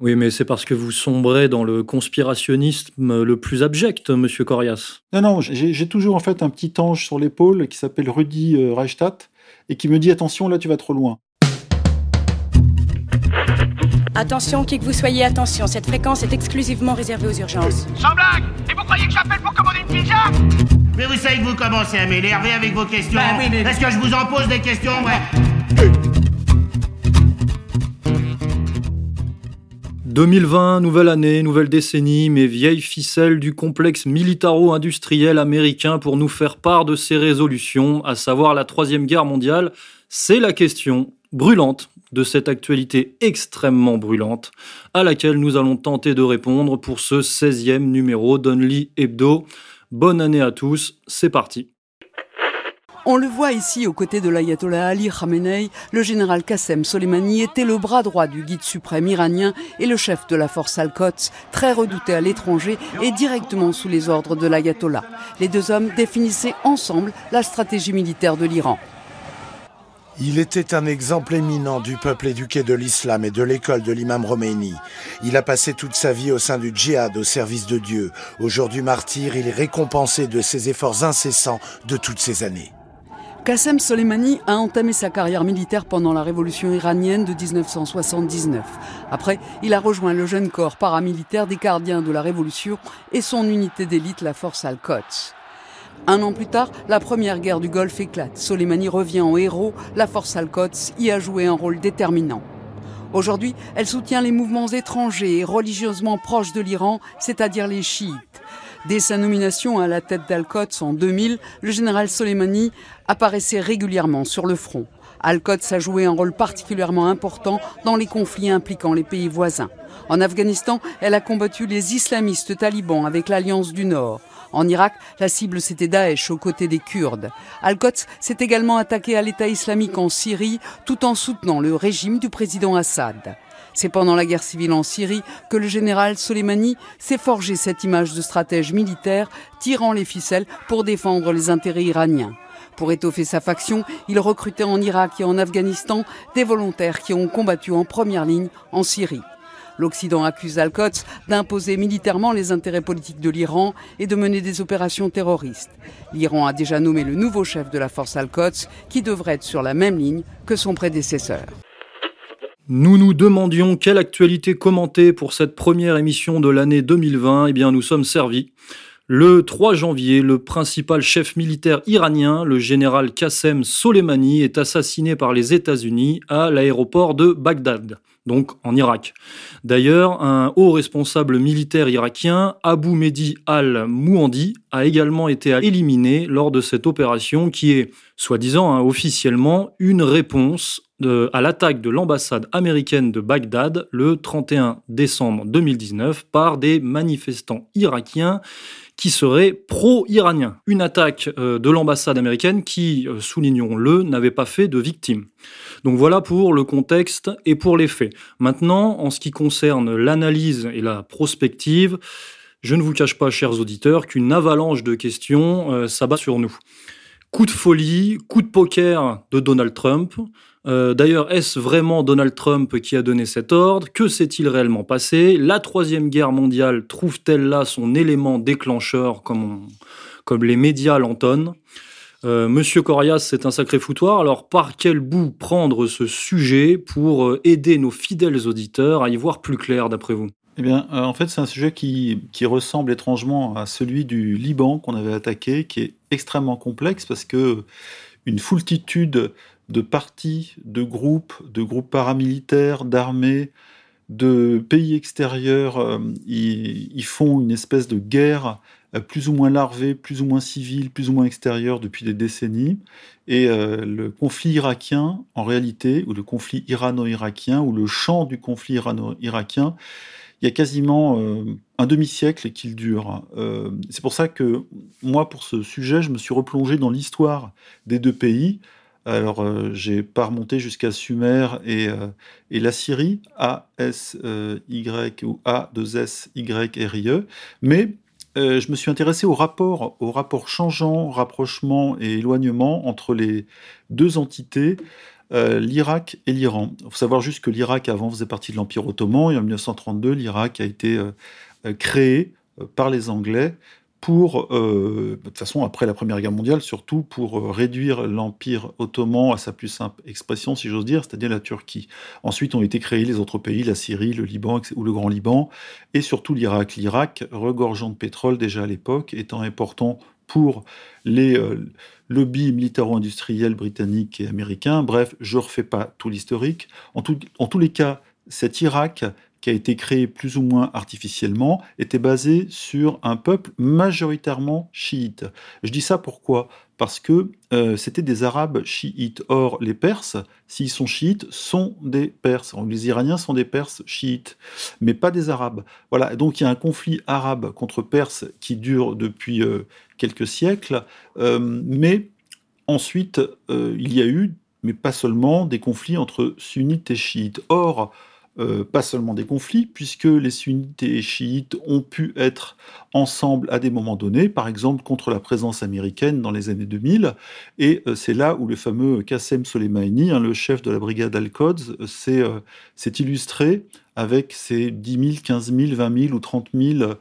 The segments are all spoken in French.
Oui, mais c'est parce que vous sombrez dans le conspirationnisme le plus abject, monsieur Corias. Non, non, j'ai toujours en fait un petit ange sur l'épaule qui s'appelle Rudy euh, Reichstadt et qui me dit attention, là tu vas trop loin. Attention, qui que vous soyez, attention, cette fréquence est exclusivement réservée aux urgences. Sans blague Et vous croyez que j'appelle pour commander une pizza? Mais vous savez que vous commencez à m'énerver avec vos questions. Bah Est-ce que je vous en pose des questions, ouais? 2020, nouvelle année, nouvelle décennie, mais vieilles ficelles du complexe militaro-industriel américain pour nous faire part de ses résolutions, à savoir la Troisième Guerre mondiale, c'est la question brûlante de cette actualité extrêmement brûlante, à laquelle nous allons tenter de répondre pour ce 16e numéro d'Only Hebdo. Bonne année à tous, c'est parti. On le voit ici aux côtés de l'ayatollah Ali Khamenei, le général Qassem Soleimani était le bras droit du guide suprême iranien et le chef de la force Al-Quds, très redouté à l'étranger et directement sous les ordres de l'ayatollah. Les deux hommes définissaient ensemble la stratégie militaire de l'Iran. Il était un exemple éminent du peuple éduqué de l'islam et de l'école de l'imam Khomeini. Il a passé toute sa vie au sein du djihad au service de Dieu. Aujourd'hui martyr, il est récompensé de ses efforts incessants de toutes ces années. Qassem Soleimani a entamé sa carrière militaire pendant la révolution iranienne de 1979. Après, il a rejoint le jeune corps paramilitaire des gardiens de la révolution et son unité d'élite, la force Al-Quds. Un an plus tard, la première guerre du Golfe éclate. Soleimani revient en héros, la force Al-Quds y a joué un rôle déterminant. Aujourd'hui, elle soutient les mouvements étrangers et religieusement proches de l'Iran, c'est-à-dire les chiites. Dès sa nomination à la tête d'Al-Quds en 2000, le général Soleimani apparaissait régulièrement sur le front. Al-Quds a joué un rôle particulièrement important dans les conflits impliquant les pays voisins. En Afghanistan, elle a combattu les islamistes talibans avec l'Alliance du Nord. En Irak, la cible c'était Daesh aux côtés des Kurdes. Al-Quds s'est également attaqué à l'État islamique en Syrie tout en soutenant le régime du président Assad. C'est pendant la guerre civile en Syrie que le général Soleimani s'est forgé cette image de stratège militaire tirant les ficelles pour défendre les intérêts iraniens. Pour étoffer sa faction, il recrutait en Irak et en Afghanistan des volontaires qui ont combattu en première ligne en Syrie. L'Occident accuse Al-Quds d'imposer militairement les intérêts politiques de l'Iran et de mener des opérations terroristes. L'Iran a déjà nommé le nouveau chef de la force Al-Quds qui devrait être sur la même ligne que son prédécesseur. Nous nous demandions quelle actualité commenter pour cette première émission de l'année 2020. Eh bien, nous sommes servis. Le 3 janvier, le principal chef militaire iranien, le général Qassem Soleimani, est assassiné par les États-Unis à l'aéroport de Bagdad, donc en Irak. D'ailleurs, un haut responsable militaire irakien, Abu Mehdi al-Mouandi, a également été éliminé lors de cette opération qui est, soi-disant hein, officiellement, une réponse à l'attaque de l'ambassade américaine de Bagdad le 31 décembre 2019 par des manifestants irakiens qui seraient pro-iraniens. Une attaque euh, de l'ambassade américaine qui, euh, soulignons-le, n'avait pas fait de victimes. Donc voilà pour le contexte et pour les faits. Maintenant, en ce qui concerne l'analyse et la prospective, je ne vous cache pas, chers auditeurs, qu'une avalanche de questions euh, s'abat sur nous. Coup de folie, coup de poker de Donald Trump, euh, d'ailleurs, est-ce vraiment Donald Trump qui a donné cet ordre? Que s'est-il réellement passé? La Troisième Guerre mondiale trouve-t-elle là son élément déclencheur, comme, les médias l'entonnent? Euh, Monsieur Corias, c'est un sacré foutoir. Alors, par quel bout prendre ce sujet pour euh, aider nos fidèles auditeurs à y voir plus clair, d'après vous? Eh bien, en fait, c'est un sujet qui, qui, ressemble étrangement à celui du Liban qu'on avait attaqué, qui est extrêmement complexe parce que une foultitude de partis, de groupes, de groupes paramilitaires, d'armées, de pays extérieurs, euh, ils, font une espèce de guerre euh, plus ou moins larvée, plus ou moins civile, plus ou moins extérieure depuis des décennies. Et euh, le conflit irakien, en réalité, ou le conflit irano-irakien, ou le champ du conflit irano-irakien, il y a quasiment un demi-siècle qu'il dure. c'est pour ça que moi, pour ce sujet, je me suis replongé dans l'histoire des deux pays, alors, euh, j'ai pas remonté jusqu'à Sumer et, euh, la Syrie, A-S-Y ou A-2-S-Y-R-I-E, mais euh, je me suis intéressé au rapport, au rapport changeant, rapprochement et éloignement entre les deux entités l'Irak et l'Iran. Il faut savoir juste que l'Irak avant faisait partie de l'Empire ottoman et en 1932, l'Irak a été créé par les Anglais pour, euh, de toute façon, après la Première Guerre mondiale, surtout pour euh, réduire l'Empire ottoman à sa plus simple expression, si j'ose dire, c'est-à-dire la Turquie. Ensuite ont été créés les autres pays, la Syrie, le Liban ou le Grand Liban, et surtout l'Irak. L'Irak, regorgeant de pétrole déjà à l'époque, étant important pour les euh, lobbies militaro-industriels britanniques et américains. Bref, je ne refais pas tout l'historique. En, en tous les cas, cet Irak qui a été créé plus ou moins artificiellement, était basé sur un peuple majoritairement chiite. Je dis ça pourquoi? Parce que euh, c'était des Arabes chiites. Or, les Perses, s'ils sont chiites, sont des Perses. Les Iraniens sont des Perses chiites, mais pas des Arabes. Voilà, donc il y a un conflit arabe contre Perses qui dure depuis euh, quelques siècles, euh, mais ensuite, il y a eu, mais pas seulement, des conflits entre sunnites et chiites. Or, euh, pas seulement des conflits, puisque les sunnites et chiites ont pu être ensemble à des moments donnés, par exemple contre la présence américaine dans les années 2000, et euh, c'est là où le fameux Qassem Soleimani, hein, le chef de la brigade Al-Quds, euh, s'est illustré avec ses 10 000, 15 000, 20 000 ou 30 000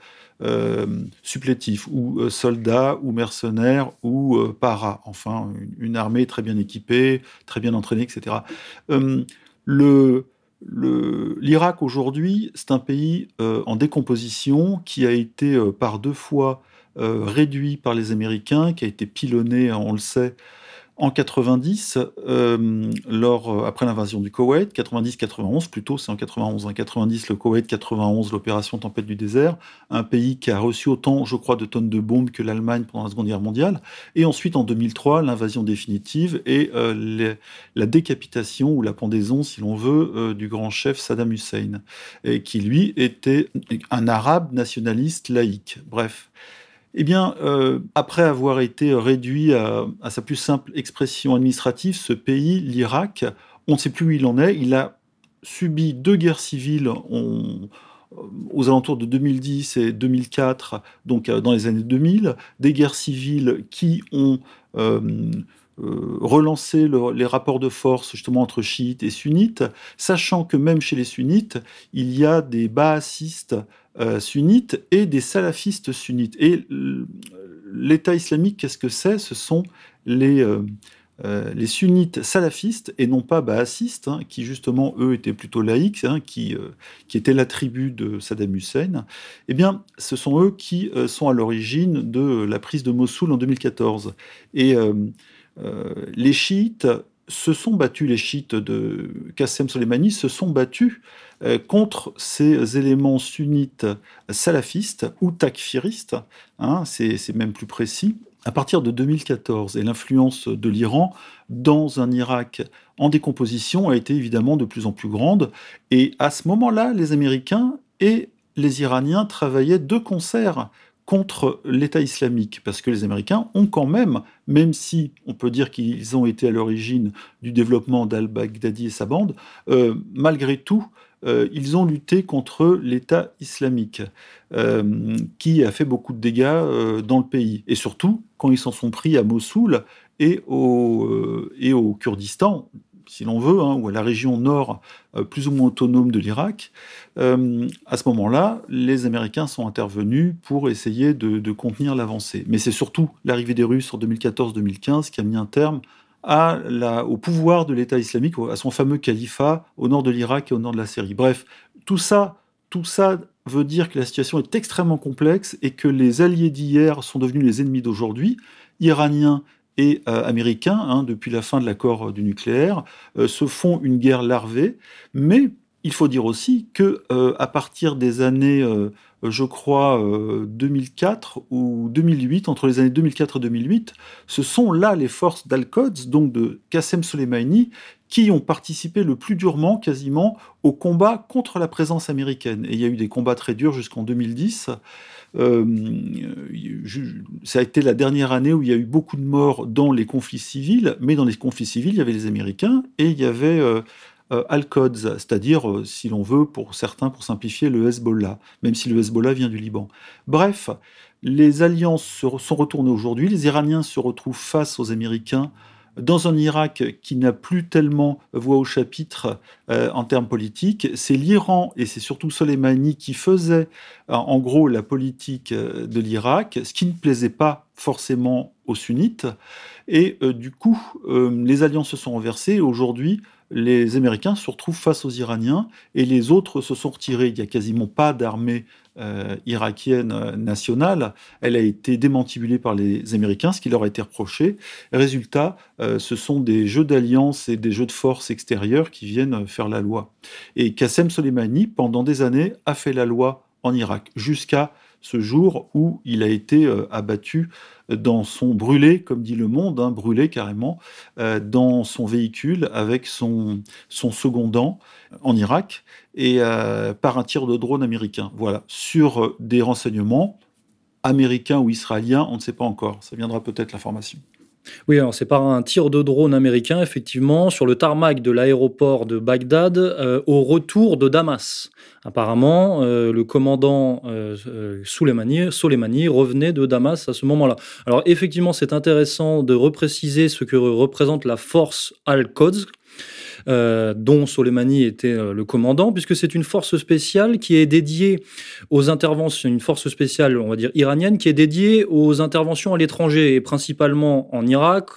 supplétifs, ou soldats, ou mercenaires, ou paras, enfin une, armée très bien équipée, très bien entraînée, etc. le L'Irak aujourd'hui, c'est un pays euh, en décomposition qui a été euh, par deux fois euh, réduit par les Américains, qui a été pilonné, on le sait, en 90, euh, euh, après l'invasion du Koweït, 90-91 plutôt, c'est en 91, en 90 le Koweït, 91 l'opération Tempête du désert, un pays qui a reçu autant, je crois, de tonnes de bombes que l'Allemagne pendant la Seconde Guerre mondiale, et ensuite en 2003 l'invasion définitive et euh, la décapitation ou la pendaison, si l'on veut, du grand chef Saddam Hussein, qui lui était un arabe nationaliste laïque. Bref. Eh bien, euh, après avoir été réduit à, sa plus simple expression administrative, ce pays, l'Irak, on ne sait plus où il en est. Il a subi deux guerres civiles aux alentours de 2010 et 2004, donc euh, dans les années 2000, des guerres civiles qui ont euh, relancé les rapports de force justement entre chiites et sunnites, sachant que même chez les sunnites, il y a des baassistes euh, sunnites et des salafistes sunnites. Et l'État islamique, qu'est-ce que c'est? Ce sont les, euh, euh, les sunnites salafistes et non pas baassistes, hein, qui justement, eux, étaient plutôt laïcs, hein, qui, qui étaient la tribu de Saddam Hussein. Eh bien, ce sont eux qui sont à l'origine de la prise de Mossoul en 2014. Et les chiites se sont battus, les chiites de Qassem Soleimani se sont battus euh, contre ces éléments sunnites salafistes ou takfiristes, hein, c'est même plus précis, à partir de 2014. Et l'influence de l'Iran dans un Irak en décomposition a été évidemment de plus en plus grande. Et à ce moment-là, les Américains et les Iraniens travaillaient de concert contre l'État islamique, parce que les Américains ont quand même, même si on peut dire qu'ils ont été à l'origine du développement d'al-Baghdadi et sa bande, euh, malgré tout, euh, ils ont lutté contre l'État islamique, euh, qui a fait beaucoup de dégâts dans le pays. Et surtout, quand ils s'en sont pris à Mossoul et au, et au Kurdistan, si l'on veut, hein, ou à la région nord plus ou moins autonome de l'Irak, à ce moment-là, les Américains sont intervenus pour essayer de, de contenir l'avancée. Mais c'est surtout l'arrivée des Russes en 2014-2015 qui a mis un terme au pouvoir de l'État islamique, à son fameux califat au nord de l'Irak et au nord de la Syrie. Bref, tout ça, tout ça veut dire que la situation est extrêmement complexe et que les alliés d'hier sont devenus les ennemis d'aujourd'hui, iraniens et euh, américains, hein, depuis la fin de l'accord du nucléaire, euh, se font une guerre larvée. Mais il faut dire aussi que euh, à partir des années euh, je crois, 2004 euh, ou 2008, entre les années 2004 et 2008, ce sont là les forces d'Al-Quds, donc de Qassem Soleimani, qui ont participé le plus durement, quasiment, au combat contre la présence américaine. Et il y a eu des combats très durs jusqu'en 2010. Euh, ça a été la dernière année où il y a eu beaucoup de morts dans les conflits civils, mais dans les conflits civils, il y avait les Américains et il y avait euh, Al-Quds, c'est-à-dire, euh, si l'on veut, pour certains, pour simplifier, le Hezbollah, même si le Hezbollah vient du Liban. Bref, les alliances sont retournées aujourd'hui, les Iraniens se retrouvent face aux Américains dans un Irak qui n'a plus tellement voix au chapitre euh, en termes politiques. C'est l'Iran et c'est surtout Soleimani qui faisait en gros la politique de l'Irak, ce qui ne plaisait pas forcément aux sunnites. Et du coup, les alliances se sont renversées. Aujourd'hui, les Américains se retrouvent face aux Iraniens et les autres se sont retirés. Il n'y a quasiment pas d'armée euh, irakienne euh, nationale. Elle a été démantibulée par les Américains, ce qui leur a été reproché. Résultat, euh, ce sont des jeux d'alliance et des jeux de force extérieures qui viennent faire la loi. Et Qassem Soleimani, pendant des années, a fait la loi en Irak, jusqu'à ce jour où il a été abattu dans son brûlé, comme dit le monde, hein, brûlé carrément, euh, dans son véhicule avec son, son secondant en Irak et euh, par un tir de drone américain. Voilà, sur euh, des renseignements américains ou israéliens, on ne sait pas encore. Ça viendra peut-être l'information. Oui, alors c'est par un tir de drone américain, effectivement, sur le tarmac de l'aéroport de Bagdad, au retour de Damas. Apparemment, euh, le commandant euh, euh, Soleimani, revenait de Damas à ce moment-là. Alors effectivement, c'est intéressant de repréciser ce que représente la force Al-Quds, euh, dont Soleimani était euh, le commandant, puisque c'est une force spéciale qui est dédiée aux interventions, une force spéciale, on va dire iranienne, qui est dédiée aux interventions à l'étranger, et principalement en Irak,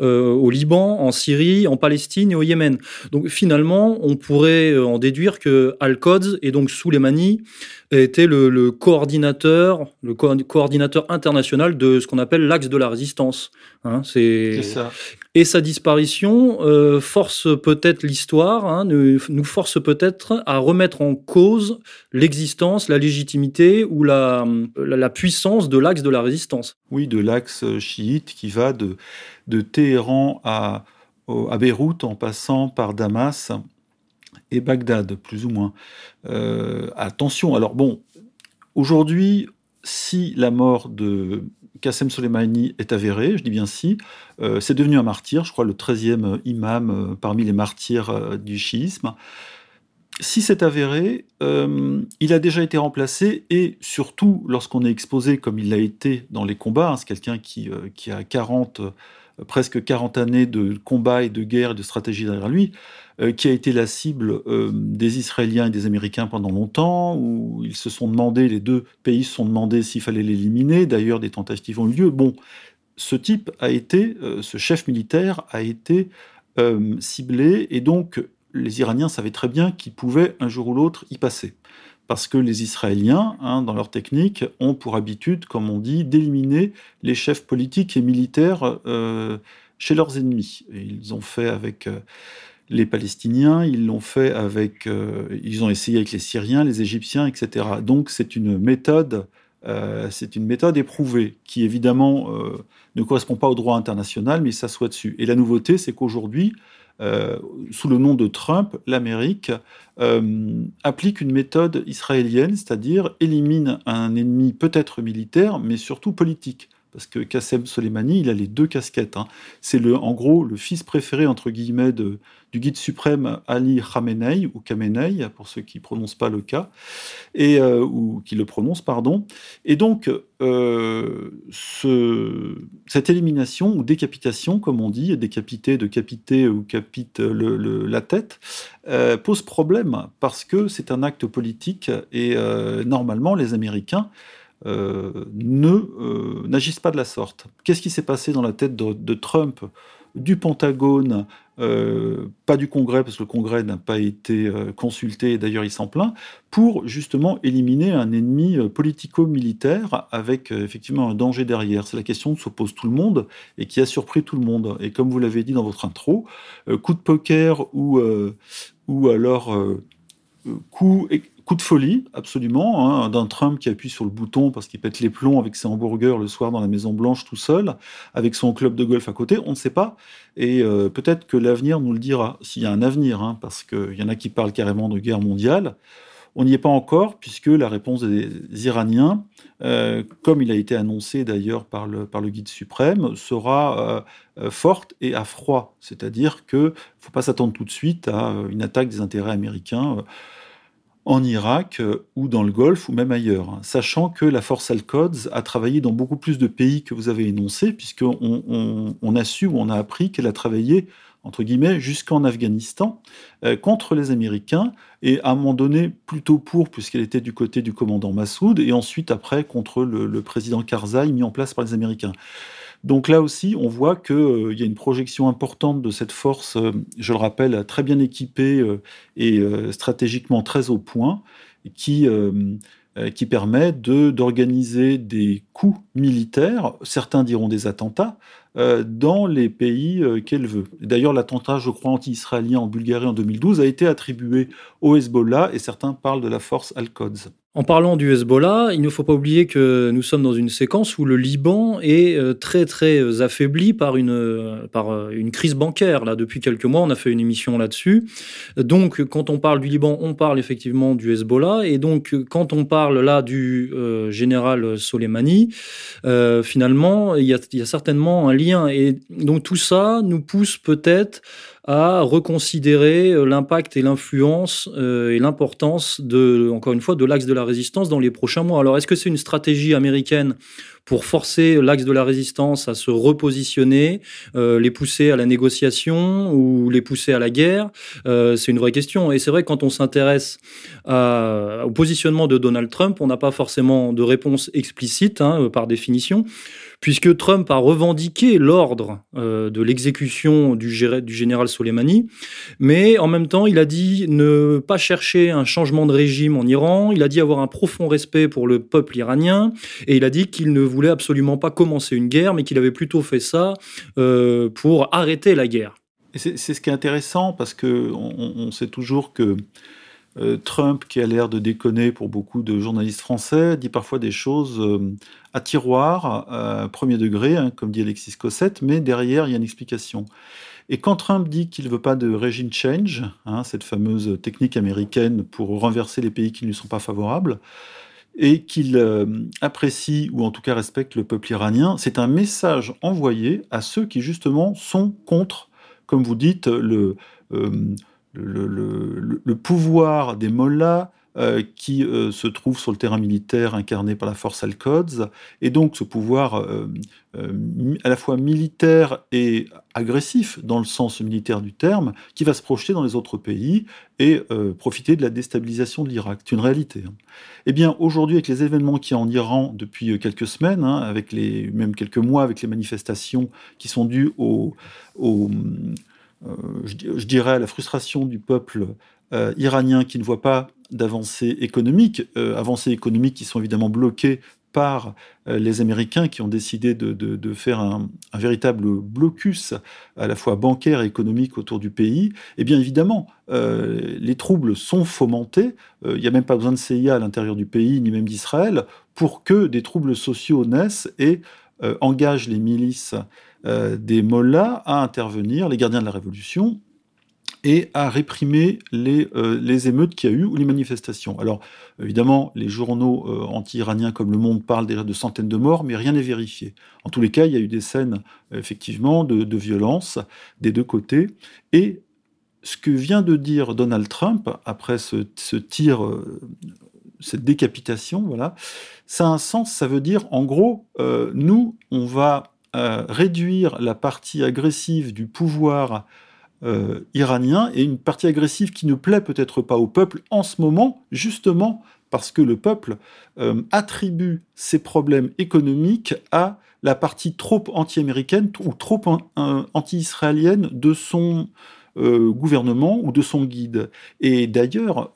euh, au Liban, en Syrie, en Palestine et au Yémen. Donc finalement, on pourrait en déduire que Al-Quds et donc Soleimani était le, le coordinateur, le coordinateur international de ce qu'on appelle l'axe de la résistance. Hein, c'est ça. Et sa disparition euh, force peut-être l'histoire, hein, nous force peut-être à remettre en cause l'existence, la légitimité ou la, puissance de l'axe de la résistance. Oui, de l'axe chiite qui va de, de Téhéran à, à Beyrouth en passant par Damas et Bagdad, plus ou moins. Euh, attention, alors bon, aujourd'hui, si la mort de Qassem Soleimani est avérée, je dis bien si, euh, c'est devenu un martyr, je crois le 13e imam euh, parmi les martyrs du chiisme. Si c'est avéré, il a déjà été remplacé et surtout lorsqu'on est exposé comme il l'a été dans les combats, hein, c'est quelqu'un qui, qui, a 40, presque 40 années de combat et de guerre et de stratégie derrière lui, euh, qui a été la cible euh, des Israéliens et des Américains pendant longtemps, où ils se sont demandé, les deux pays se sont demandé s'il fallait l'éliminer. D'ailleurs, des tentatives ont eu lieu. Bon, ce type a été, euh, ce chef militaire a été ciblé, et donc les Iraniens savaient très bien qu'ils pouvaient un jour ou l'autre y passer. Parce que les Israéliens, hein, dans leur technique, ont pour habitude, comme on dit, d'éliminer les chefs politiques et militaires chez leurs ennemis. Ils ont fait avec les Palestiniens, ils l'ont fait avec, euh, ils ont essayé avec les Syriens, les Égyptiens, etc. Donc c'est une méthode, euh, c'est une méthode éprouvée qui évidemment euh, ne correspond pas au droit international, mais ça soit dessus. Et la nouveauté, c'est qu'aujourd'hui, sous le nom de Trump, l'Amérique applique une méthode israélienne, c'est-à-dire élimine un ennemi peut-être militaire, mais surtout politique parce que Qassem Soleimani, il a les deux casquettes. Hein. C'est le, en gros le fils préféré entre guillemets du guide suprême Ali Khamenei ou Khamenei pour ceux qui prononcent pas le cas et euh, ou qui le prononcent pardon. Et donc euh, ce, cette élimination ou décapitation, comme on dit, décapiter, décapiter ou capite la tête, euh, pose problème parce que c'est un acte politique et normalement les Américains ne euh, n'agissent pas de la sorte. Qu'est-ce qui s'est passé dans la tête de, Trump, du Pentagone, euh, pas du Congrès, parce que le Congrès n'a pas été consulté, d'ailleurs il s'en plaint, pour justement éliminer un ennemi politico-militaire avec effectivement un danger derrière? C'est la question que se pose tout le monde et qui a surpris tout le monde. Et comme vous l'avez dit dans votre intro, coup de poker ou, ou alors coup Coup de folie, absolument, hein, d'un Trump qui appuie sur le bouton parce qu'il pète les plombs avec ses hamburgers le soir dans la Maison Blanche tout seul, avec son club de golf à côté, on ne sait pas. Et euh, peut-être que l'avenir nous le dira, s'il y a un avenir, hein, parce qu'il y en a qui parlent carrément de guerre mondiale. On n'y est pas encore, puisque la réponse des Iraniens, euh, comme il a été annoncé d'ailleurs par le, par le guide suprême, sera euh, forte et à froid. C'est-à-dire qu'il ne faut pas s'attendre tout de suite à une attaque des intérêts américains en Irak ou dans le Golfe ou même ailleurs, hein. sachant que la force Al-Quds a travaillé dans beaucoup plus de pays que vous avez énoncé, puisqu'on on, a su ou on a appris qu'elle a travaillé entre guillemets, jusqu'en Afghanistan, contre les Américains, et à un moment donné, plutôt pour, puisqu'elle était du côté du commandant Massoud, et ensuite après contre le, le président Karzai, mis en place par les Américains. Donc là aussi, on voit qu'il euh, y a une projection importante de cette force, euh, je le rappelle, très bien équipée euh, et stratégiquement très au point, qui, permet d'organiser des coups militaires, certains diront des attentats, dans les pays qu'elle veut. D'ailleurs, l'attentat, je crois, anti-israélien en Bulgarie en 2012 a été attribué au Hezbollah et certains parlent de la force Al-Quds. En parlant du Hezbollah, il ne faut pas oublier que nous sommes dans une séquence où le Liban est euh, très très euh, affaibli par une, euh, une crise bancaire. Là, depuis quelques mois, on a fait une émission là-dessus. Donc, quand on parle du Liban, on parle effectivement du Hezbollah. Et donc, quand on parle là du général Soleimani, finalement, il y a certainement un lien. Et donc, tout ça nous pousse peut-être à reconsidérer euh, l'impact et l'influence euh, et l'importance de, encore une fois, de l'axe de la résistance dans les prochains mois. Alors, est-ce que c'est une stratégie américaine pour forcer l'axe de la résistance à se repositionner, euh, les pousser à la négociation ou les pousser à la guerre? C'est une vraie question. Et c'est vrai quand on s'intéresse au positionnement de Donald Trump, on n'a pas forcément de réponse explicite, hein, par définition puisque Trump a revendiqué l'ordre euh, de l'exécution du, général Soleimani, mais en même temps, il a dit ne pas chercher un changement de régime en Iran, il a dit avoir un profond respect pour le peuple iranien, et il a dit qu'il ne voulait absolument pas commencer une guerre, mais qu'il avait plutôt fait ça euh, pour arrêter la guerre. C'est ce qui est intéressant, parce qu'on on sait toujours que Trump, qui a l'air de déconner pour beaucoup de journalistes français, dit parfois des choses euh, à tiroir, euh, premier degré, hein, comme dit Alexis Cossette, mais derrière, il y a une explication. Et quand Trump dit qu'il ne veut pas de régime change, hein, cette fameuse technique américaine pour renverser les pays qui ne lui sont pas favorables, et qu'il apprécie ou en tout cas respecte le peuple iranien, c'est un message envoyé à ceux qui justement sont contre, comme vous dites, le, le, pouvoir des mollahs euh, qui euh, se trouve sur le terrain militaire incarné par la force Al-Quds, et donc ce pouvoir euh, à la fois militaire et agressif dans le sens militaire du terme, qui va se projeter dans les autres pays et profiter de la déstabilisation de l'Irak. C'est une réalité. Hein. Eh bien, aujourd'hui, avec les événements qui y a en Iran depuis quelques semaines, hein, avec même quelques mois, avec les manifestations qui sont dues au, au euh, je, dirais, à la frustration du peuple euh, iranien qui ne voit pas d'avancée économique, euh, avancées économiques qui sont évidemment bloquées par les Américains qui ont décidé de, faire un, véritable blocus à la fois bancaire et économique autour du pays, eh bien évidemment, les troubles sont fomentés. Il n'y a même pas besoin de CIA à l'intérieur du pays, ni même d'Israël, pour que des troubles sociaux naissent et engagent les milices euh, des mollahs à intervenir, les gardiens de la Révolution, et à réprimer les, euh, les émeutes qu'il y a eu ou les manifestations. Alors, évidemment, les journaux euh, anti-iraniens comme Le Monde parlent déjà de centaines de morts, mais rien n'est vérifié. En tous les cas, il y a eu des scènes, effectivement, de, violence des deux côtés. Et ce que vient de dire Donald Trump, après ce, ce tir, cette décapitation, voilà, ça a un sens, ça veut dire, en gros, nous, on va réduire la partie agressive du pouvoir euh, iranien et une partie agressive qui ne plaît peut-être pas au peuple en ce moment, justement parce que le peuple euh, attribue ses problèmes économiques à la partie trop anti-américaine ou trop anti-israélienne de son euh, gouvernement ou de son guide. Et d'ailleurs,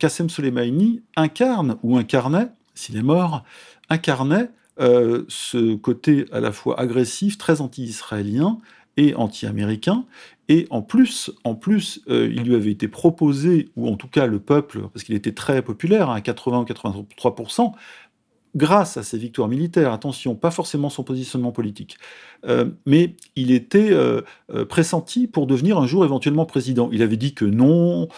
Qassem Soleimani incarne, ou incarnait, s'il est mort, incarnait euh, ce côté à la fois agressif, très anti-israélien et anti-américain. Et en plus, en plus euh, il lui avait été proposé, ou en tout cas le peuple, parce qu'il était très populaire, à 80 ou 83%, grâce à ses victoires militaires, attention, pas forcément son positionnement politique, euh, mais il était pressenti pour devenir un jour éventuellement président. Il avait dit que non,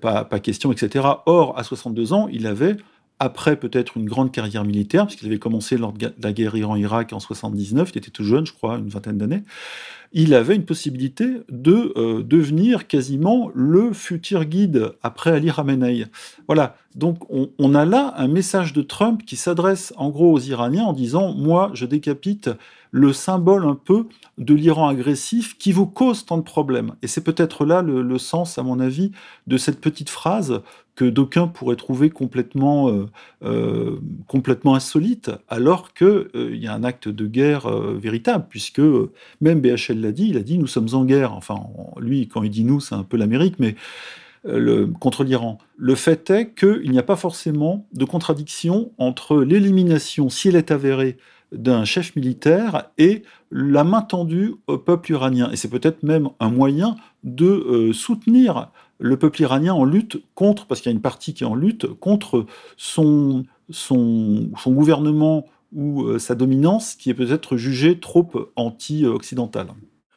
pas, pas question, etc. Or, à 62 ans, il avait après peut-être une grande carrière militaire, puisqu'il avait commencé lors de la guerre Iran-Irak en 79, il était tout jeune, je crois, une vingtaine d'années, il avait une possibilité de euh, devenir quasiment le futur guide après Ali Khamenei. Voilà, donc on, a là un message de Trump qui s'adresse en gros aux Iraniens en disant, moi, je décapite le symbole un peu de l'Iran agressif qui vous cause tant de problèmes. Et c'est peut-être là le, sens, à mon avis, de cette petite phrase que d'aucuns pourraient trouver complètement, euh, euh, insolite, alors qu'il euh, y a un acte de guerre véritable, puisque même BHL l'a dit, il a dit nous sommes en guerre. Enfin, lui, quand il dit nous, c'est un peu l'Amérique, mais contre l'Iran. Le fait est qu'il n'y a pas forcément de contradiction entre l'élimination, si elle est avérée, d'un chef militaire et la main tendue au peuple iranien. Et c'est peut-être même un moyen de soutenir le peuple iranien en lutte contre, parce qu'il y a une partie qui est en lutte, contre son, son, son gouvernement ou euh, sa dominance qui est peut-être jugée trop anti-occidentale.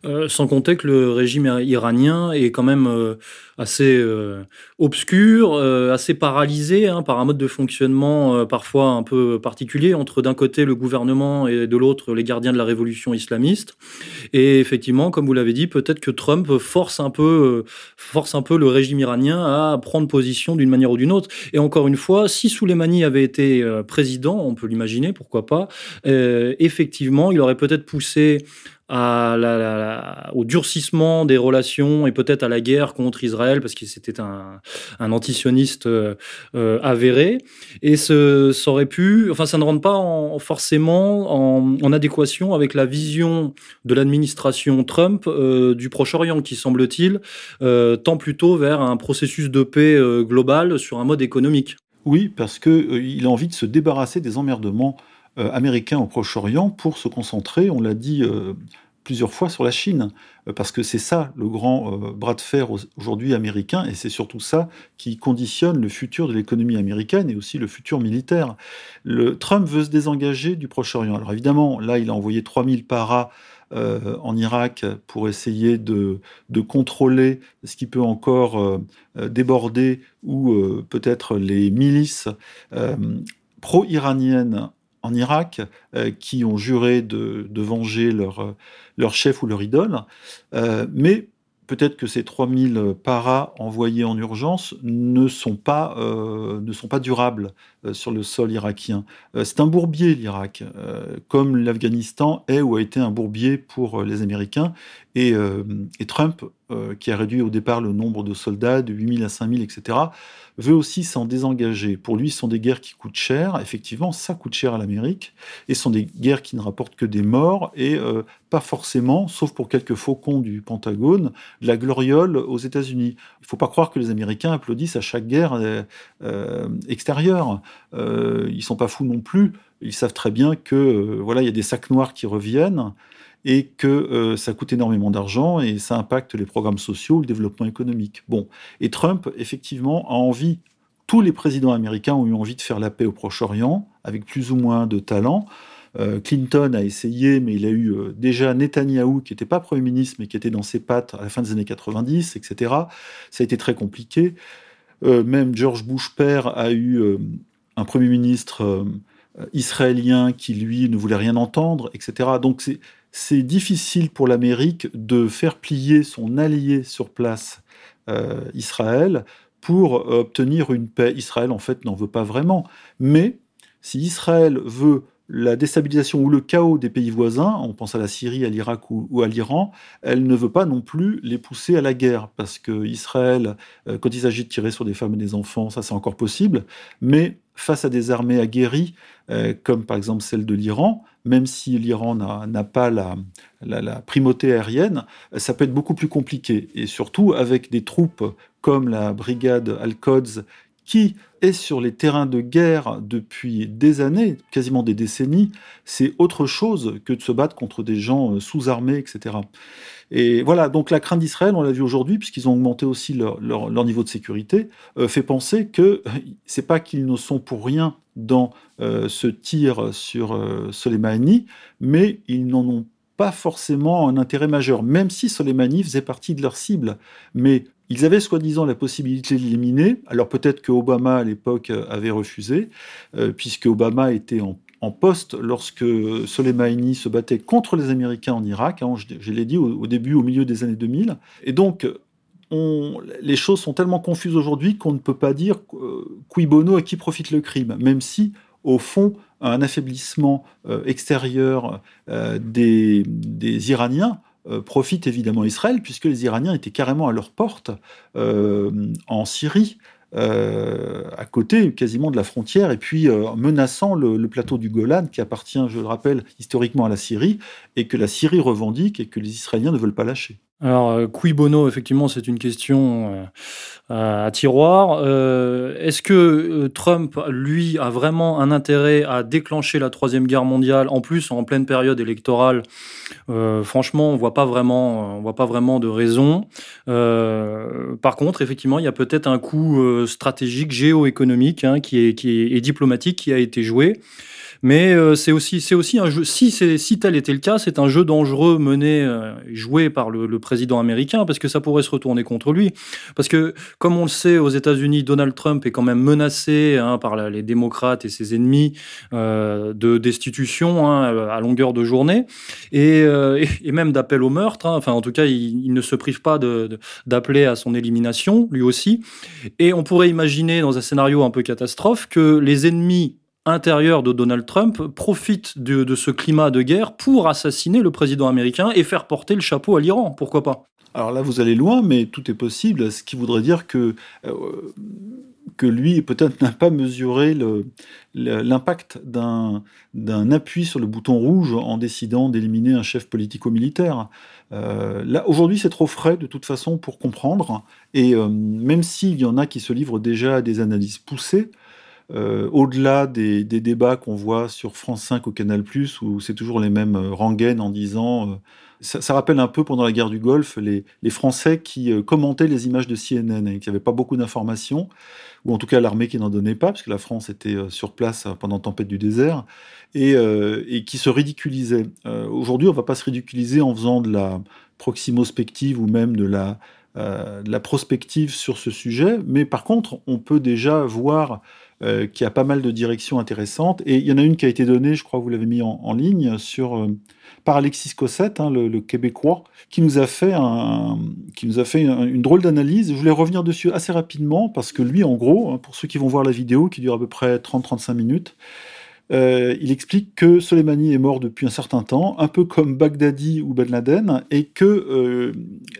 Euh, sans compter que le régime iranien est quand même euh, assez euh, obscur, assez paralysé hein, par un mode de fonctionnement parfois un peu particulier entre d'un côté le gouvernement et de l'autre les gardiens de la révolution islamiste. Et effectivement, comme vous l'avez dit, peut-être que Trump force un peu, force un peu le régime iranien à prendre position d'une manière ou d'une autre. Et encore une fois, si Soleimani avait été président, on peut l'imaginer, pourquoi pas, effectivement, il aurait peut-être poussé à la, au durcissement des relations et peut-être à la guerre contre Israël parce que c'était un, un antisioniste euh, euh, avéré et ça aurait pu enfin ça ne rentre pas en, forcément en, adéquation avec la vision de l'administration Trump euh, du Proche-Orient qui semble-t-il tend plutôt vers un processus de paix global sur un mode économique. Oui, parce que il a envie de se débarrasser des emmerdements américain au Proche-Orient pour se concentrer, on l'a dit euh, plusieurs fois, sur la Chine, euh, parce que c'est ça le grand bras de fer aujourd'hui américain, et c'est surtout ça qui conditionne le futur de l'économie américaine et aussi le futur militaire. Le, Trump veut se désengager du Proche-Orient. Alors évidemment, là, il a envoyé 3000 paras en Irak pour essayer de, de, contrôler ce qui peut encore déborder ou peut-être les milices pro-iraniennes en Irak euh, qui ont juré de, venger leur, euh, leur, chef ou leur idole. Euh, mais peut-être que ces 3000 paras envoyés en urgence ne sont pas, ne sont pas durables sur le sol irakien. c'est un bourbier, l'Irak, comme l'Afghanistan est ou a été un bourbier pour les Américains. Et, et Trump, qui a réduit au départ le nombre de soldats de 8000 à 5000, etc., veut aussi s'en désengager. Pour lui, ce sont des guerres qui coûtent cher. Effectivement, ça coûte cher à l'Amérique. Et ce sont des guerres qui ne rapportent que des morts et euh, pas forcément, sauf pour quelques faucons du Pentagone, la gloriole aux États-Unis. Il ne faut pas croire que les Américains applaudissent à chaque guerre euh, euh, extérieure. ils sont pas fous non plus. Ils savent très bien que voilà, il y a des sacs noirs qui reviennent et que euh, ça coûte énormément d'argent et ça impacte les programmes sociaux, le développement économique. Bon, et Trump, effectivement, a envie, tous les présidents américains ont eu envie de faire la paix au Proche-Orient, avec plus ou moins de talent. Euh, Clinton a essayé, mais il a eu euh, déjà Netanyahou, qui n'était pas Premier ministre, mais qui était dans ses pattes à la fin des années 90, etc. Ça a été très compliqué. même George Bush père a eu un Premier ministre israélien qui, lui, ne voulait rien entendre, etc. Donc c'est c'est difficile pour l'Amérique de faire plier son allié sur place, euh, Israël, pour obtenir une paix. Israël, en fait, n'en veut pas vraiment. Mais si Israël veut la déstabilisation ou le chaos des pays voisins, on pense à la Syrie, à l'Irak ou, à l'Iran, elle ne veut pas non plus les pousser à la guerre, parce que Israël, euh, quand il s'agit de tirer sur des femmes et des enfants, ça c'est encore possible, mais face à des armées aguerries, euh, comme par exemple celle de l'Iran, même si l'Iran n'a pas la, primauté aérienne, ça peut être beaucoup plus compliqué. Et surtout avec des troupes comme la brigade Al-Quds qui est sur les terrains de guerre depuis des années, quasiment des décennies, c'est autre chose que de se battre contre des gens euh, sous-armés, etc. Et voilà, donc la crainte d'Israël, on l'a vu aujourd'hui, puisqu'ils ont augmenté aussi leur, niveau de sécurité, euh, fait penser que c'est pas qu'ils ne sont pour rien dans euh, ce tir sur Soleimani, mais ils n'en ont pas forcément un intérêt majeur, même si Soleimani faisait partie de leur cible. Mais ils avaient soi-disant la possibilité de l'éliminer. Alors peut-être que Obama à l'époque avait refusé, euh, puisque Obama était en, poste lorsque Soleimani se battait contre les Américains en Irak. Hein, je, l'ai dit au, début, au milieu des années 2000. Et donc on, les choses sont tellement confuses aujourd'hui qu'on ne peut pas dire euh, qui bono à qui profite le crime, même si au fond un affaiblissement euh, extérieur euh, des, Iraniens euh, profite évidemment Israël, puisque les Iraniens étaient carrément à leur porte en Syrie. à côté quasiment de la frontière, et puis menaçant le, plateau du Golan, qui appartient, je le rappelle, historiquement à la Syrie, et que la Syrie revendique et que les Israéliens ne veulent pas lâcher. Alors, euh, qui bono, effectivement, c'est une question euh, à tiroir. Euh, est-ce que Trump, lui, a vraiment un intérêt à déclencher la Troisième Guerre mondiale, en plus en pleine période électorale? Franchement, on voit pas vraiment, voit pas vraiment de raison. par contre, effectivement, il y a peut-être un coup stratégique, géoéconomique, hein, et diplomatique qui a été joué. Mais euh, c'est aussi, c'est aussi un jeu. Si, si tel était le cas, c'est un jeu dangereux mené, euh, joué par le, président américain, parce que ça pourrait se retourner contre lui. Parce que, comme on le sait, aux États-Unis, Donald Trump est quand même menacé hein, par les démocrates et ses ennemis euh, de destitution hein, à longueur de journée, et, même d'appel au meurtre. Hein. Enfin, en tout cas, il, ne se prive pas d'appeler à son élimination, lui aussi. Et on pourrait imaginer, dans un scénario un peu catastrophe, que les ennemis intérieur de Donald Trump profite de, ce climat de guerre pour assassiner le président américain et faire porter le chapeau à l'Iran. Pourquoi pas? Alors là, vous allez loin, mais tout est possible, ce qui voudrait dire que, euh, que lui, peut-être, n'a pas mesuré l'impact d'un appui sur le bouton rouge en décidant d'éliminer un chef politico-militaire. Euh, là, aujourd'hui, c'est trop frais de toute façon pour comprendre. Et euh, même s'il y en a qui se livrent déjà à des analyses poussées, euh, au-delà des, débats qu'on voit sur France 5 ou Canal+, où c'est toujours les mêmes euh, rengaines en disant... Euh, ça, rappelle un peu pendant la guerre du Golfe les, Français qui commentaient les images de CNN et qui n'avaient pas beaucoup d'informations, ou en tout cas l'armée qui n'en donnait pas, puisque la France était sur place pendant Tempête du désert, et, qui se ridiculisaient. Aujourd'hui, on ne va pas se ridiculiser en faisant de la proximospective ou même de la, de la prospective sur ce sujet, mais par contre, on peut déjà voir euh, qui a pas mal de directions intéressantes. Et il y en a une qui a été donnée, je crois que vous l'avez mis en, ligne, sur, euh, par Alexis Cossette, hein, le, Québécois, qui nous a fait, qui nous a fait une, drôle d'analyse. Je voulais revenir dessus assez rapidement, parce que lui, en gros, hein, pour ceux qui vont voir la vidéo, qui dure à peu près 30-35 minutes, euh, il explique que Soleimani est mort depuis un certain temps, un peu comme Baghdadi ou Ben Laden, et que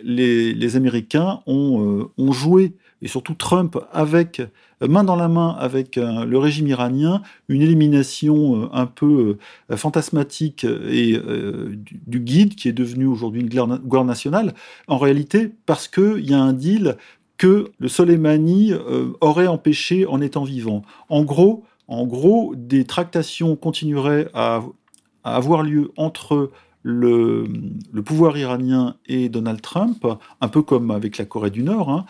les, Américains ont joué et surtout Trump avec euh, main dans la main avec euh, le régime iranien, une élimination euh, un peu fantasmatique et du, guide qui est devenu aujourd'hui une guerre nationale, en réalité parce qu'il y a un deal que le Soleimani aurait empêché en étant vivant. En gros, en gros, des tractations continueraient à, avoir lieu entre le, pouvoir iranien et Donald Trump, un peu comme avec la Corée du Nord, hein,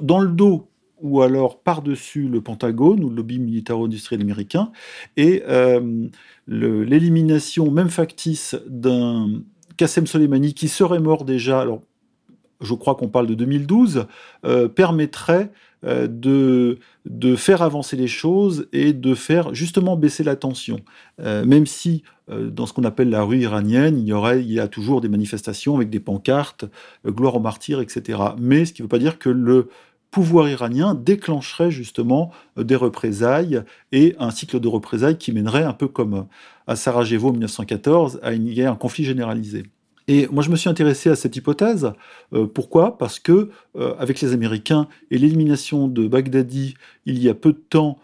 dans le dos ou alors par-dessus le Pentagone ou le lobby militaro-industriel américain, et euh, l'élimination, même factice, d'un Qassem Soleimani qui serait mort déjà, alors je crois qu'on parle de 2012, euh, permettrait de, de faire avancer les choses et de faire justement baisser la tension. même si dans ce qu'on appelle la rue iranienne, il y, aurait, il y a toujours des manifestations avec des pancartes, gloire aux martyrs, etc. Mais ce qui ne veut pas dire que le pouvoir iranien déclencherait justement euh, des représailles et un cycle de représailles qui mènerait un peu comme euh, à Sarajevo en 1914 à une guerre, un conflit généralisé. Et moi, je me suis intéressé à cette hypothèse. Euh, pourquoi? Parce que, avec les Américains et l'élimination de Baghdadi il y a peu de temps,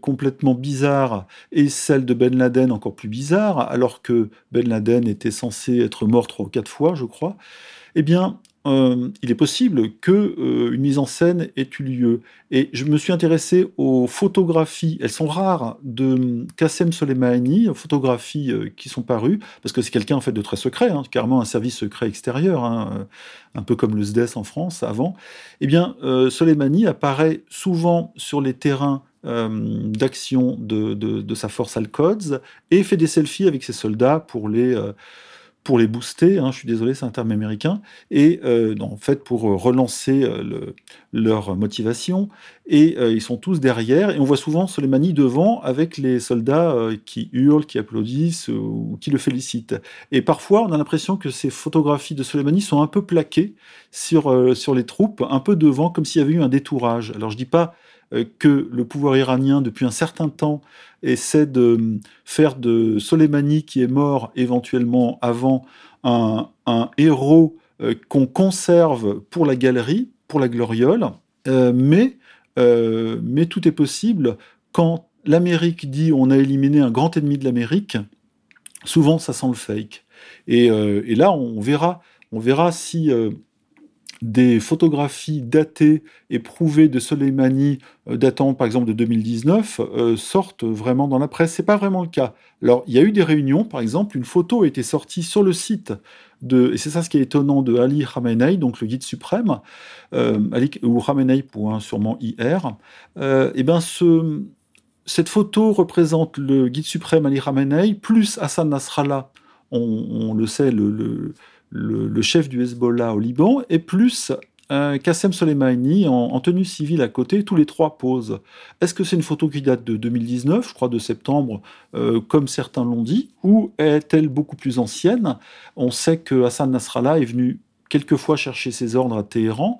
complètement bizarre, et celle de Ben Laden encore plus bizarre, alors que Ben Laden était censé être mort trois ou quatre fois, je crois, eh bien, euh, il est possible que euh, une mise en scène ait eu lieu. Et je me suis intéressé aux photographies, elles sont rares, de Qassem Soleimani, photographies euh, qui sont parues, parce que c'est quelqu'un en fait de très secret, hein, carrément un service secret extérieur, hein, un peu comme le SDES en France avant. Eh bien, Soleimani apparaît souvent sur les terrains d'action de, sa force Al-Quds et fait des selfies avec ses soldats pour les, pour les booster, hein, je suis désolé, c'est un terme américain, et euh, en fait pour euh, relancer euh, leur motivation. Et ils sont tous derrière, et on voit souvent Soleimani devant avec les soldats qui hurlent, qui applaudissent ou qui le félicitent. Et parfois, on a l'impression que ces photographies de Soleimani sont un peu plaquées sur, sur les troupes, un peu devant, comme s'il y avait eu un détourage. Alors je dis pas que le pouvoir iranien, depuis un certain temps, essaie de faire de Soleimani, qui est mort éventuellement avant, un, héros euh, qu'on conserve pour la galerie, pour la gloriole, euh, mais, euh, mais tout est possible quand l'Amérique dit on a éliminé un grand ennemi de l'Amérique, souvent ça sent le fake. Et, et, là, on verra, on verra si des photographies datées et prouvées de Soleimani euh, datant par exemple de 2019 euh, sortent vraiment dans la presse. C'est pas vraiment le cas. Alors il y a eu des réunions, par exemple, une photo a été sortie sur le site de, et c'est ça ce qui est étonnant, de Ali Khamenei, donc le guide suprême, euh, Ali, ou Khamenei pour sûrement IR. et ben ce, cette photo représente le guide suprême Ali Khamenei plus Hassan Nasrallah. On, le sait, le, chef du Hezbollah au Liban, et plus un Qassem Soleimani en, tenue civile à côté, tous les trois posent. Est-ce que c'est une photo qui date de 2019, je crois de septembre, euh, comme certains l'ont dit, ou est-elle beaucoup plus ancienne? On sait que Hassan Nasrallah est venu quelquefois chercher ses ordres à Téhéran.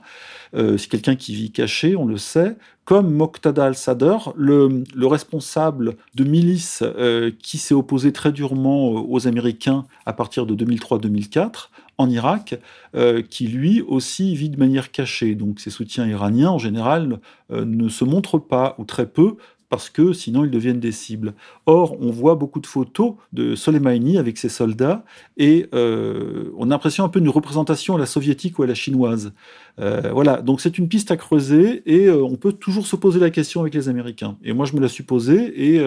Euh, c'est quelqu'un qui vit caché, on le sait, comme Moqtada al-Sadr, le, responsable de milice euh, qui s'est opposé très durement aux Américains à partir de 2003-2004 en Irak, euh, qui lui aussi vit de manière cachée. Donc ses soutiens iraniens, en général, ne se montrent pas, ou très peu, parce que sinon ils deviennent des cibles. Or, on voit beaucoup de photos de Soleimani avec ses soldats et euh, on a l'impression un peu d'une représentation à la soviétique ou à la chinoise. Euh, voilà, donc c'est une piste à creuser et euh, on peut toujours se poser la question avec les Américains. Et moi, je me la suis posée et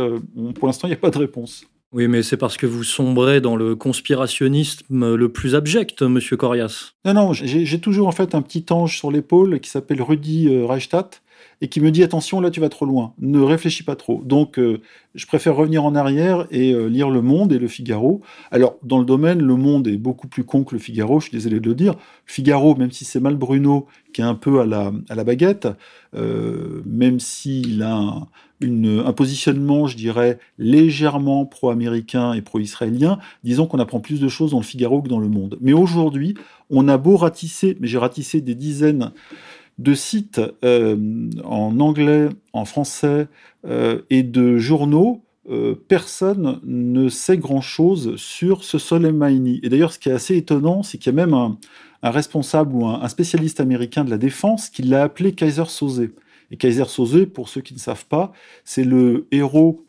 pour l'instant, il n'y a pas de réponse. Oui, mais c'est parce que vous sombrez dans le conspirationnisme le plus abject, monsieur Corias. Non, non, j'ai toujours en fait un petit ange sur l'épaule qui s'appelle Rudy Reichstadt et qui me dit attention, là tu vas trop loin, ne réfléchis pas trop. Donc euh, je préfère revenir en arrière et euh, lire Le Monde et Le Figaro. Alors dans le domaine, Le Monde est beaucoup plus con que Le Figaro, je suis désolé de le dire. Le Figaro, même si c'est mal Bruno qui est un peu à la, à la baguette, euh, même s'il a un, un positionnement, je dirais, légèrement pro-américain et pro-israélien, disons qu'on apprend plus de choses dans Le Figaro que dans Le Monde. Mais aujourd'hui, on a beau ratisser, mais j'ai ratissé des dizaines de sites euh, en anglais, en français euh, et de journaux, euh, personne ne sait grand-chose sur ce Soleimani. Et d'ailleurs, ce qui est assez étonnant, c'est qu'il y a même un, responsable ou un, spécialiste américain de la défense qui l'a appelé Kaiser Soze. Et Kaiser Soze, pour ceux qui ne savent pas, c'est le héros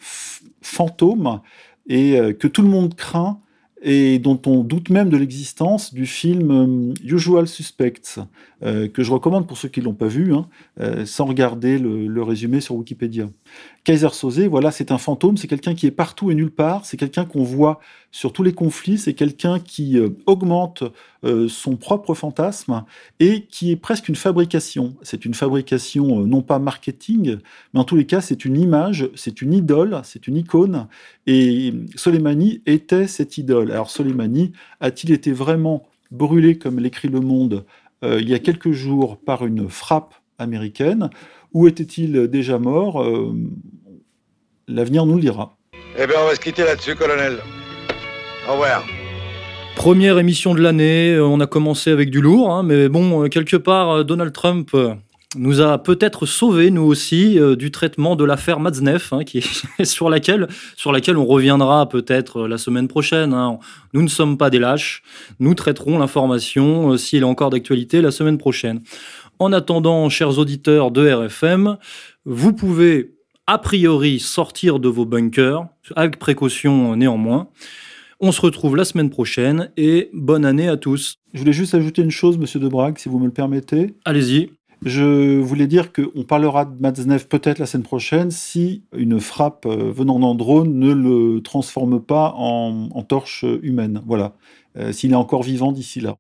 fantôme et que tout le monde craint et dont on doute même de l'existence du film euh, Usual Suspects, euh, que je recommande pour ceux qui ne l'ont pas vu, hein, euh, sans regarder le, résumé sur Wikipédia. Kaiser Soze, voilà, c'est un fantôme, c'est quelqu'un qui est partout et nulle part, c'est quelqu'un qu'on voit sur tous les conflits, c'est quelqu'un qui augmente son propre fantasme et qui est presque une fabrication. C'est une fabrication non pas marketing, mais en tous les cas, c'est une image, c'est une idole, c'est une icône, et Soleimani était cette idole. Alors Soleimani a-t-il été vraiment brûlé, comme l'écrit Le Monde, euh, il y a quelques jours par une frappe américaine, ou était-il déjà mort euh, L'avenir nous le dira. Eh bien, on va se quitter là-dessus, colonel. Au revoir. Première émission de l'année, on a commencé avec du lourd, hein, mais bon, quelque part, Donald Trump nous a peut-être sauvé nous aussi euh, du traitement de l'affaire Matzneff, hein, qui est sur laquelle sur laquelle on reviendra peut-être euh, la semaine prochaine. Hein. Nous ne sommes pas des lâches. Nous traiterons l'information euh, s'il est encore d'actualité la semaine prochaine. En attendant, chers auditeurs de RFM, vous pouvez a priori sortir de vos bunkers avec précaution néanmoins. On se retrouve la semaine prochaine et bonne année à tous. Je voulais juste ajouter une chose, monsieur Debrague, si vous me le permettez. Allez-y. Je voulais dire qu'on parlera de Matzneff peut-être la semaine prochaine si une frappe euh, venant d'un drone ne le transforme pas en, torche humaine. Voilà. Euh, s'il est encore vivant d'ici là.